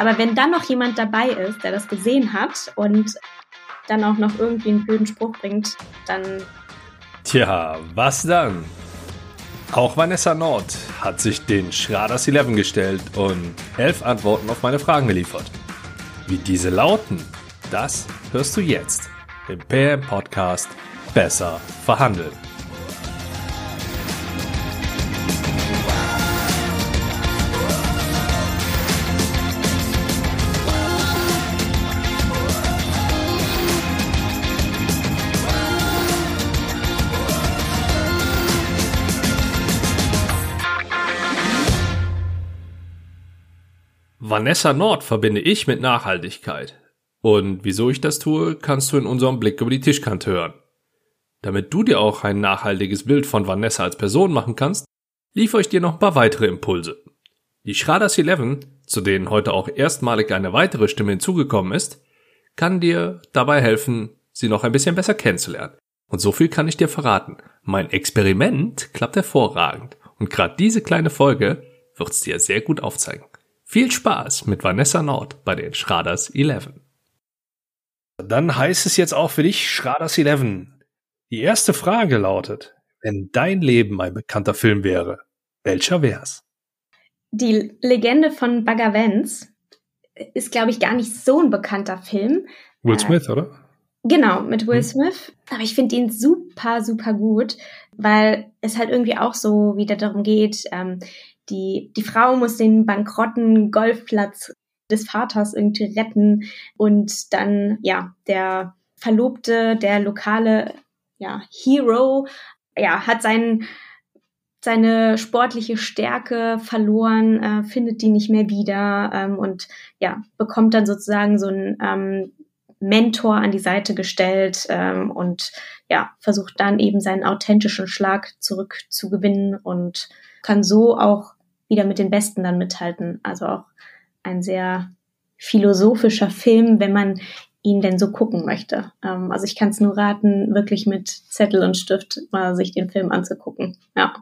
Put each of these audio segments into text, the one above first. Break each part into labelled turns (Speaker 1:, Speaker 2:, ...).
Speaker 1: Aber wenn dann noch jemand dabei ist, der das gesehen hat und dann auch noch irgendwie einen blöden Spruch bringt, dann.
Speaker 2: Tja, was dann? Auch Vanessa Nord hat sich den Schraders 11 gestellt und elf Antworten auf meine Fragen geliefert. Wie diese lauten, das hörst du jetzt im PM Podcast Besser verhandeln. Vanessa Nord verbinde ich mit Nachhaltigkeit. Und wieso ich das tue, kannst du in unserem Blick über die Tischkante hören. Damit du dir auch ein nachhaltiges Bild von Vanessa als Person machen kannst, liefere ich dir noch ein paar weitere Impulse. Die Schraders 11, zu denen heute auch erstmalig eine weitere Stimme hinzugekommen ist, kann dir dabei helfen, sie noch ein bisschen besser kennenzulernen. Und so viel kann ich dir verraten. Mein Experiment klappt hervorragend. Und gerade diese kleine Folge wird's dir sehr gut aufzeigen. Viel Spaß mit Vanessa Nord bei den Schraders 11. Dann heißt es jetzt auch für dich Schraders 11. Die erste Frage lautet, wenn dein Leben ein bekannter Film wäre, welcher wär's?
Speaker 1: Die Legende von Bagger Vance ist, glaube ich, gar nicht so ein bekannter Film.
Speaker 2: Will äh, Smith, äh, oder?
Speaker 1: Genau, mit Will hm. Smith. Aber ich finde ihn super, super gut, weil es halt irgendwie auch so wieder darum geht, ähm, die, die Frau muss den bankrotten Golfplatz des Vaters irgendwie retten. Und dann, ja, der Verlobte, der lokale, ja, Hero, ja, hat seinen, seine sportliche Stärke verloren, äh, findet die nicht mehr wieder ähm, und ja, bekommt dann sozusagen so einen ähm, Mentor an die Seite gestellt ähm, und ja, versucht dann eben seinen authentischen Schlag zurückzugewinnen und kann so auch wieder mit den Besten dann mithalten. Also auch ein sehr philosophischer Film, wenn man ihn denn so gucken möchte. Ähm, also ich kann es nur raten, wirklich mit Zettel und Stift mal sich den Film anzugucken. Ja.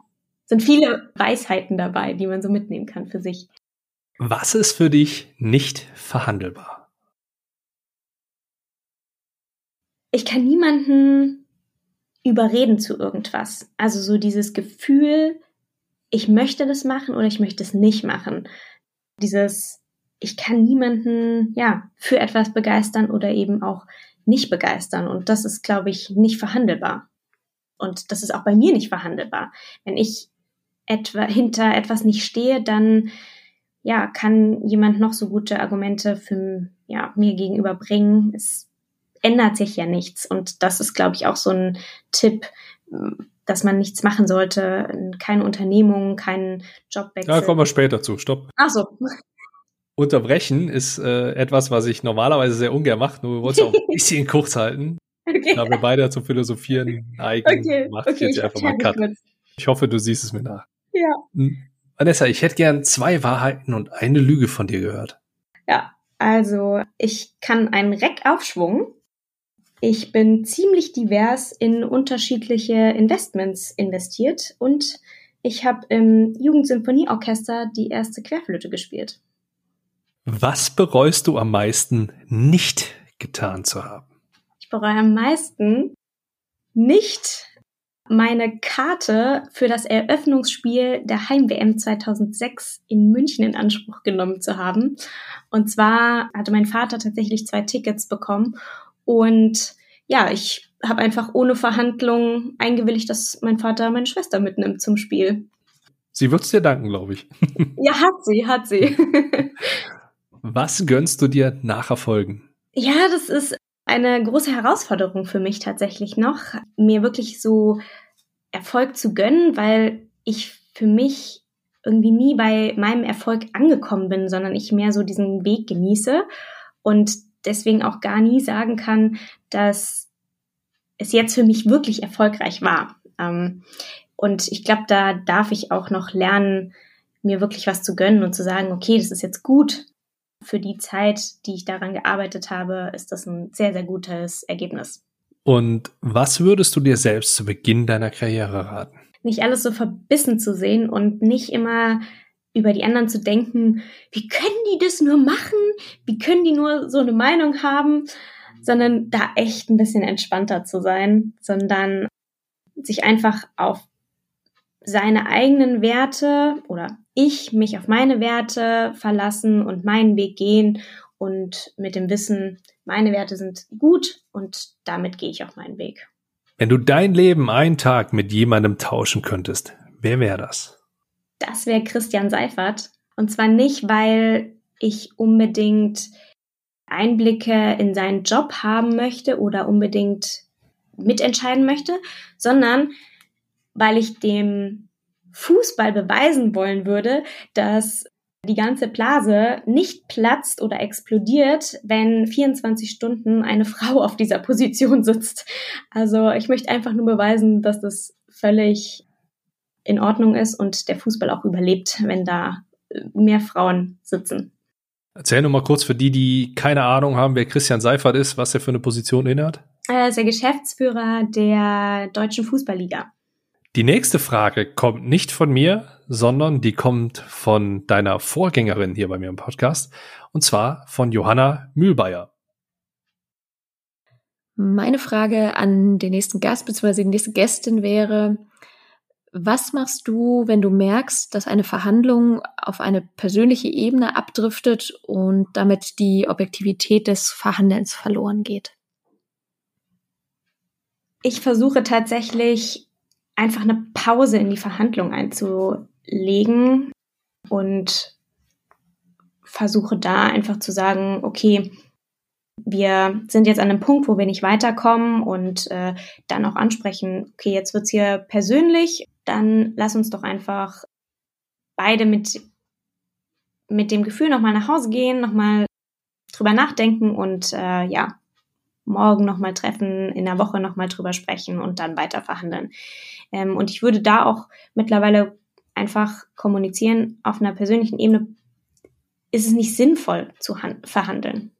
Speaker 1: Sind viele Weisheiten dabei, die man so mitnehmen kann für sich.
Speaker 2: Was ist für dich nicht verhandelbar?
Speaker 1: Ich kann niemanden überreden zu irgendwas. Also so dieses Gefühl, ich möchte das machen oder ich möchte es nicht machen. Dieses, ich kann niemanden, ja, für etwas begeistern oder eben auch nicht begeistern. Und das ist, glaube ich, nicht verhandelbar. Und das ist auch bei mir nicht verhandelbar. Wenn ich etwa hinter etwas nicht stehe, dann ja, kann jemand noch so gute Argumente für ja, mir gegenüber bringen. Es ändert sich ja nichts. Und das ist, glaube ich, auch so ein Tipp, dass man nichts machen sollte, keine Unternehmung, keinen Jobwechsel.
Speaker 2: Da kommen wir später zu. Stopp.
Speaker 1: Ach so.
Speaker 2: Unterbrechen ist äh, etwas, was ich normalerweise sehr ungern mache, nur wir wollen es auch ein bisschen kurz halten. Okay. Da wir beide zum Philosophieren eigen, okay. mache ich jetzt ich einfach mal Cut. Ich hoffe, du siehst es mir nach.
Speaker 1: Ja.
Speaker 2: Hm. Vanessa, ich hätte gern zwei Wahrheiten und eine Lüge von dir gehört.
Speaker 1: Ja, also ich kann einen Reckaufschwung ich bin ziemlich divers in unterschiedliche Investments investiert und ich habe im Jugendsymphonieorchester die erste Querflöte gespielt.
Speaker 2: Was bereust du am meisten nicht getan zu haben?
Speaker 1: Ich bereue am meisten nicht meine Karte für das Eröffnungsspiel der Heim-WM 2006 in München in Anspruch genommen zu haben. Und zwar hatte mein Vater tatsächlich zwei Tickets bekommen und ja, ich habe einfach ohne Verhandlung eingewilligt, dass mein Vater meine Schwester mitnimmt zum Spiel.
Speaker 2: Sie wird's dir danken, glaube ich.
Speaker 1: ja, hat sie, hat sie.
Speaker 2: Was gönnst du dir nach Erfolgen?
Speaker 1: Ja, das ist eine große Herausforderung für mich tatsächlich noch, mir wirklich so Erfolg zu gönnen, weil ich für mich irgendwie nie bei meinem Erfolg angekommen bin, sondern ich mehr so diesen Weg genieße und deswegen auch gar nie sagen kann, dass es jetzt für mich wirklich erfolgreich war. Ähm, und ich glaube, da darf ich auch noch lernen, mir wirklich was zu gönnen und zu sagen, okay, das ist jetzt gut. Für die Zeit, die ich daran gearbeitet habe, ist das ein sehr, sehr gutes Ergebnis.
Speaker 2: Und was würdest du dir selbst zu Beginn deiner Karriere raten?
Speaker 1: Nicht alles so verbissen zu sehen und nicht immer über die anderen zu denken, wie können die das nur machen? Wie können die nur so eine Meinung haben? Sondern da echt ein bisschen entspannter zu sein, sondern sich einfach auf seine eigenen Werte oder ich mich auf meine Werte verlassen und meinen Weg gehen und mit dem Wissen, meine Werte sind gut und damit gehe ich auch meinen Weg.
Speaker 2: Wenn du dein Leben einen Tag mit jemandem tauschen könntest, wer wäre das?
Speaker 1: Das wäre Christian Seifert. Und zwar nicht, weil ich unbedingt Einblicke in seinen Job haben möchte oder unbedingt mitentscheiden möchte, sondern weil ich dem Fußball beweisen wollen würde, dass die ganze Blase nicht platzt oder explodiert, wenn 24 Stunden eine Frau auf dieser Position sitzt. Also ich möchte einfach nur beweisen, dass das völlig in Ordnung ist und der Fußball auch überlebt, wenn da äh, mehr Frauen sitzen.
Speaker 2: Erzähl nur mal kurz für die, die keine Ahnung haben, wer Christian Seifert ist, was er für eine Position innehat.
Speaker 1: Er ist der Geschäftsführer der Deutschen Fußballliga.
Speaker 2: Die nächste Frage kommt nicht von mir, sondern die kommt von deiner Vorgängerin hier bei mir im Podcast, und zwar von Johanna Mühlbayer.
Speaker 3: Meine Frage an den nächsten Gast bzw. die nächste Gästin wäre, was machst du, wenn du merkst, dass eine Verhandlung auf eine persönliche Ebene abdriftet und damit die Objektivität des Verhandelns verloren geht?
Speaker 1: Ich versuche tatsächlich einfach eine Pause in die Verhandlung einzulegen und versuche da einfach zu sagen, okay, wir sind jetzt an einem Punkt, wo wir nicht weiterkommen und äh, dann auch ansprechen, okay, jetzt wird's hier persönlich, dann lass uns doch einfach beide mit, mit dem Gefühl nochmal nach Hause gehen, nochmal drüber nachdenken und äh, ja, morgen nochmal treffen, in der Woche nochmal drüber sprechen und dann weiter verhandeln. Ähm, und ich würde da auch mittlerweile einfach kommunizieren, auf einer persönlichen Ebene ist es nicht sinnvoll zu verhandeln.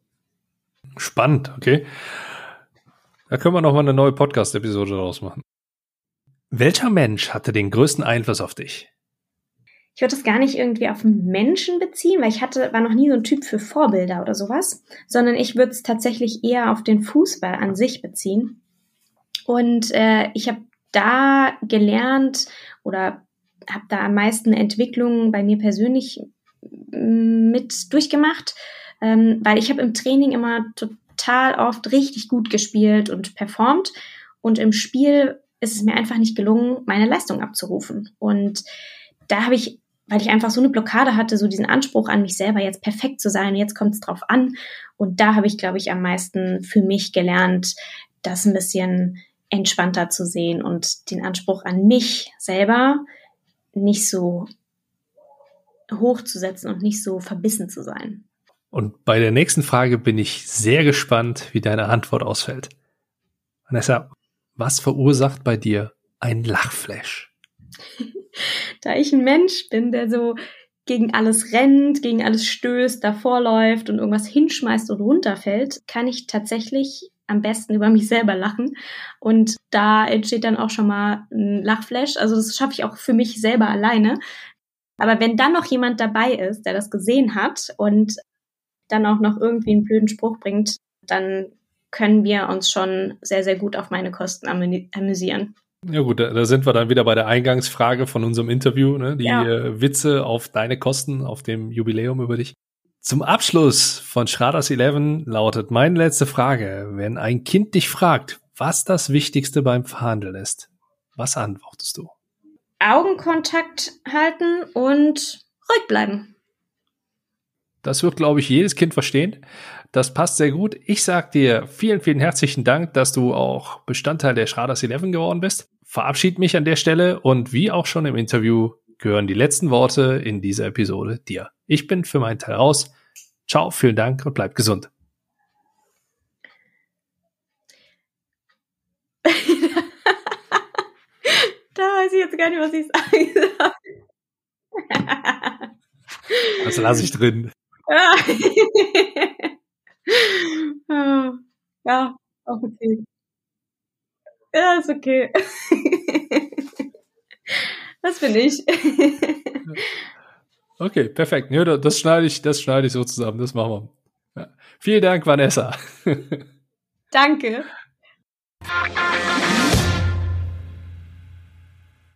Speaker 2: Spannend, okay. Da können wir nochmal eine neue Podcast-Episode daraus machen. Welcher Mensch hatte den größten Einfluss auf dich?
Speaker 1: ich würde das gar nicht irgendwie auf Menschen beziehen, weil ich hatte, war noch nie so ein Typ für Vorbilder oder sowas, sondern ich würde es tatsächlich eher auf den Fußball an sich beziehen. Und äh, ich habe da gelernt oder habe da am meisten Entwicklungen bei mir persönlich mm, mit durchgemacht, ähm, weil ich habe im Training immer total oft richtig gut gespielt und performt und im Spiel ist es mir einfach nicht gelungen, meine Leistung abzurufen. Und da habe ich weil ich einfach so eine Blockade hatte, so diesen Anspruch an mich selber, jetzt perfekt zu sein, jetzt kommt es drauf an. Und da habe ich, glaube ich, am meisten für mich gelernt, das ein bisschen entspannter zu sehen und den Anspruch an mich selber nicht so hoch zu setzen und nicht so verbissen zu sein.
Speaker 2: Und bei der nächsten Frage bin ich sehr gespannt, wie deine Antwort ausfällt. Vanessa, was verursacht bei dir ein Lachflash?
Speaker 1: da ich ein Mensch bin, der so gegen alles rennt, gegen alles stößt, davor läuft und irgendwas hinschmeißt und runterfällt, kann ich tatsächlich am besten über mich selber lachen. Und da entsteht dann auch schon mal ein Lachflash. Also das schaffe ich auch für mich selber alleine. Aber wenn dann noch jemand dabei ist, der das gesehen hat und dann auch noch irgendwie einen blöden Spruch bringt, dann können wir uns schon sehr, sehr gut auf meine Kosten amüsieren.
Speaker 2: Ja gut, da, da, sind wir dann wieder bei der Eingangsfrage von unserem Interview, ne? die ja. äh, Witze auf deine Kosten, auf dem Jubiläum über dich. Zum Abschluss von Schraders 11 lautet meine letzte Frage, wenn ein Kind dich fragt, was das Wichtigste beim Verhandeln ist, was antwortest du?
Speaker 1: Augenkontakt halten und ruhig bleiben.
Speaker 2: Das wird, glaube ich, jedes Kind verstehen. Das passt sehr gut. Ich sag dir vielen, vielen herzlichen Dank, dass du auch Bestandteil der Schraders 11 geworden bist. Verabschied mich an der Stelle und wie auch schon im Interview gehören die letzten Worte in dieser Episode dir. Ich bin für meinen Teil raus. Ciao, vielen Dank und bleib gesund.
Speaker 1: da weiß ich jetzt gar nicht, was ich sagen
Speaker 2: soll. Das lasse ich drin.
Speaker 1: ja, auch okay. Ja, ist okay. das bin ich.
Speaker 2: Okay, perfekt. Ja, das schneide ich, das schneide ich so zusammen. Das machen wir. Ja. Vielen Dank, Vanessa.
Speaker 1: Danke.